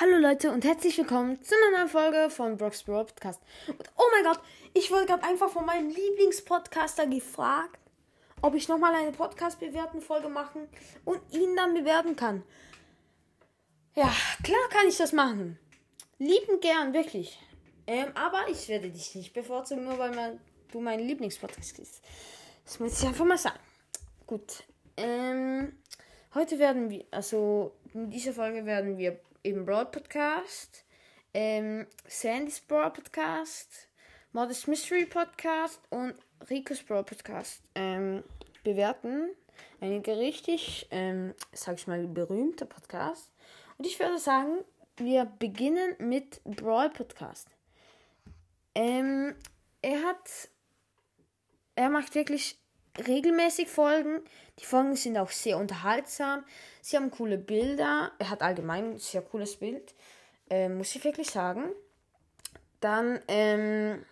Hallo Leute und herzlich willkommen zu einer neuen Folge von Brock's Bro Podcast. Und oh mein Gott, ich wurde gerade einfach von meinem Lieblingspodcaster gefragt, ob ich nochmal eine Podcast-Bewerten-Folge machen und ihn dann bewerten kann. Ja, klar kann ich das machen. Lieben gern, wirklich. Ähm, aber ich werde dich nicht bevorzugen, nur weil man, du mein Lieblingspodcast bist. Das muss ich einfach mal sagen. Gut. Ähm, heute werden wir, also in dieser Folge werden wir eben Broad Podcast, ähm, Sandy's Broad Podcast, Modest Mystery Podcast und Rico's Broad Podcast ähm, bewerten. Einige richtig, ähm, sag ich mal, berühmte Podcast. Und ich würde sagen, wir beginnen mit Brawl Podcast. Ähm, er hat, er macht wirklich regelmäßig Folgen. Die Folgen sind auch sehr unterhaltsam. Sie haben coole Bilder. Er hat allgemein ein sehr cooles Bild. Äh, muss ich wirklich sagen. Dann, ähm,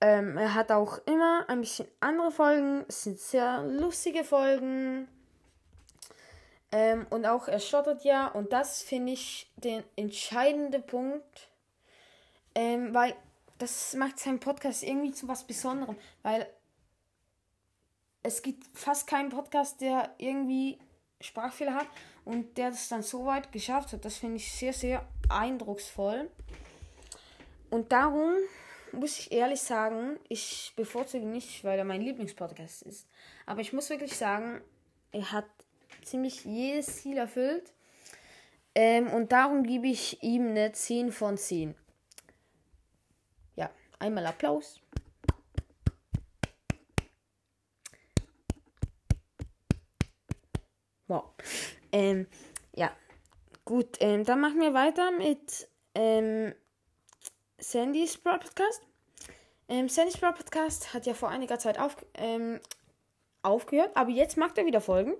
ähm, er hat auch immer ein bisschen andere Folgen. Es sind sehr lustige Folgen. Ähm, und auch er stottert ja. Und das finde ich den entscheidenden Punkt. Ähm, weil das macht seinen Podcast irgendwie zu was Besonderem, weil es gibt fast keinen Podcast, der irgendwie Sprachfehler hat und der das dann so weit geschafft hat. Das finde ich sehr, sehr eindrucksvoll. Und darum muss ich ehrlich sagen, ich bevorzuge nicht, weil er mein Lieblingspodcast ist. Aber ich muss wirklich sagen, er hat ziemlich jedes Ziel erfüllt. Ähm, und darum gebe ich ihm eine 10 von 10. Einmal Applaus. Wow. Ähm, ja. Gut, ähm, dann machen wir weiter mit ähm, Sandy's Broad Podcast. Ähm, Sandy's Broad Podcast hat ja vor einiger Zeit auf, ähm, aufgehört, aber jetzt macht er wieder Folgen.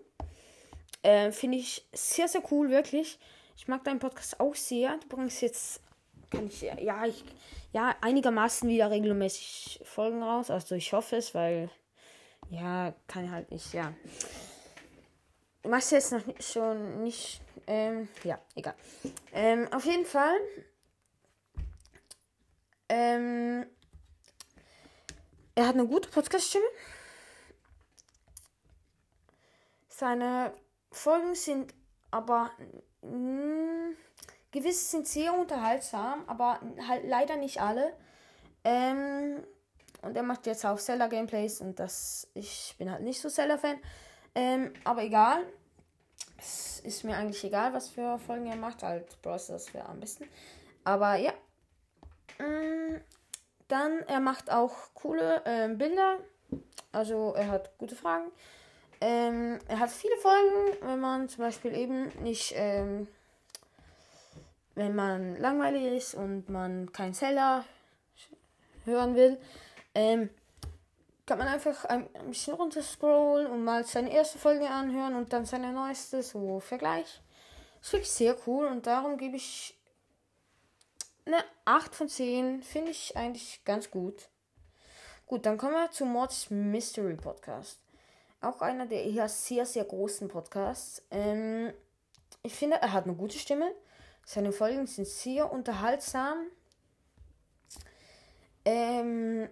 Ähm, Finde ich sehr, sehr cool, wirklich. Ich mag deinen Podcast auch sehr. Du bringst jetzt kann ich, ja, ich, ja, einigermaßen wieder regelmäßig Folgen raus. Also ich hoffe es, weil, ja, kann halt nicht, ja. Du machst jetzt noch nicht, schon nicht, ähm, ja, egal. Ähm, auf jeden Fall, ähm, er hat eine gute Podcast-Stimme. Seine Folgen sind aber, Gewisse sind sehr unterhaltsam, aber halt leider nicht alle. Ähm, und er macht jetzt auch Zelda-Gameplays und das, ich bin halt nicht so Zelda-Fan. Ähm, aber egal. Es ist mir eigentlich egal, was für Folgen er macht. Halt, Bros. das wäre am besten. Aber ja. Ähm, dann, er macht auch coole ähm, Bilder. Also, er hat gute Fragen. Ähm, er hat viele Folgen, wenn man zum Beispiel eben nicht ähm, wenn man langweilig ist und man kein Seller hören will, ähm, kann man einfach ein, bisschen runterscrollen und mal seine erste Folge anhören und dann seine neueste, so Vergleich. Das ist wirklich sehr cool und darum gebe ich eine 8 von 10. Finde ich eigentlich ganz gut. Gut, dann kommen wir zu Mods Mystery Podcast. Auch einer der eher sehr, sehr großen Podcasts. Ähm, ich finde, er hat eine gute Stimme. Seine Folgen sind sehr unterhaltsam. Ähm,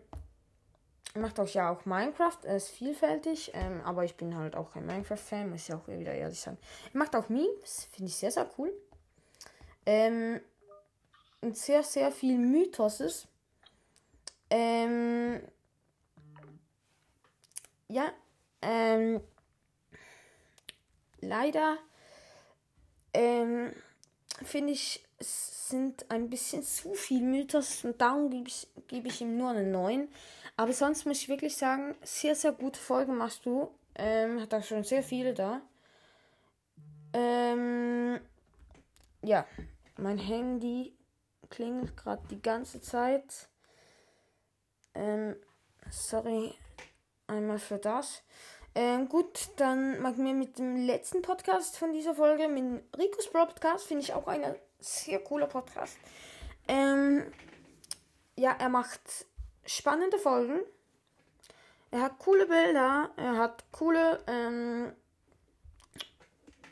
macht auch ja auch Minecraft, er ist vielfältig, ähm, aber ich bin halt auch kein Minecraft-Fan, muss ich auch wieder ehrlich sagen. Er macht auch Memes, finde ich sehr, sehr cool. Ähm, und sehr, sehr viel Mythoses. Ähm, ja, ähm, leider, finde ich, sind ein bisschen zu viel Mythos und darum gebe ich, geb ich ihm nur einen 9. Aber sonst muss ich wirklich sagen, sehr, sehr gute Folgen machst du. Ähm, hat auch schon sehr viele da. Ähm, ja, mein Handy klingelt gerade die ganze Zeit. Ähm, sorry einmal für das. Ähm, gut, dann machen wir mit dem letzten Podcast von dieser Folge, mit Ricos Podcast, finde ich auch ein sehr cooler Podcast. Ähm, ja, er macht spannende Folgen. Er hat coole Bilder, er hat coole ähm,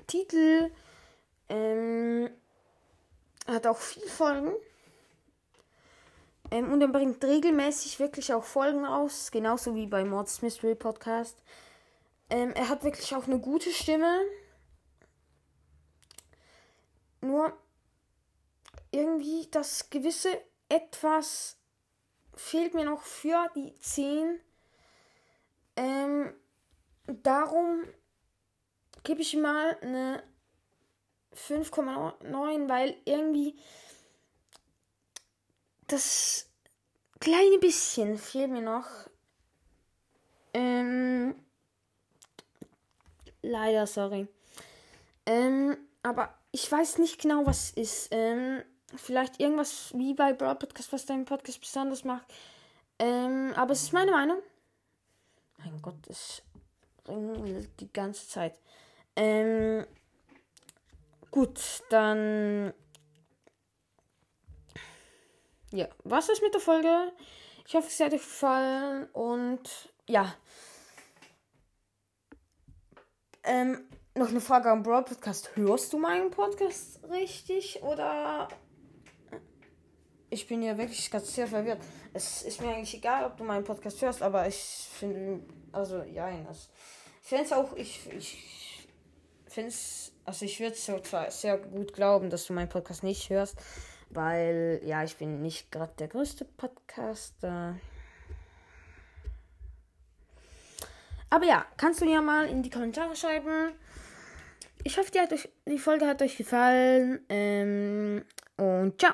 Titel. Ähm, hat auch viele Folgen. Ähm, und er bringt regelmäßig wirklich auch Folgen raus, genauso wie bei Mords Mystery Podcast. Ähm, er hat wirklich auch eine gute Stimme. Nur irgendwie das gewisse etwas fehlt mir noch für die 10. Ähm, darum gebe ich mal eine 5,9, weil irgendwie das kleine bisschen fehlt mir noch. Ähm, leider, sorry. Ähm, aber ich weiß nicht genau, was ist. Ähm, vielleicht irgendwas wie bei Broad Podcast, was deinen Podcast besonders macht. Ähm, aber es ist meine Meinung. Mein Gott, es ringelt die ganze Zeit. Ähm, gut, dann. Ja, was ist mit der Folge? Ich hoffe, es hat euch gefallen und ja. Ähm, noch eine Frage am Broad Podcast. Hörst du meinen Podcast richtig oder ich bin ja wirklich ganz sehr verwirrt. Es ist mir eigentlich egal, ob du meinen Podcast hörst, aber ich finde, also ja, das, ich finde es auch, ich, ich finde es, also ich würde es zwar sehr gut glauben, dass du meinen Podcast nicht hörst, weil ja, ich bin nicht gerade der größte Podcaster. Aber ja, kannst du ja mal in die Kommentare schreiben. Ich hoffe, die, euch, die Folge hat euch gefallen. Ähm, und ciao.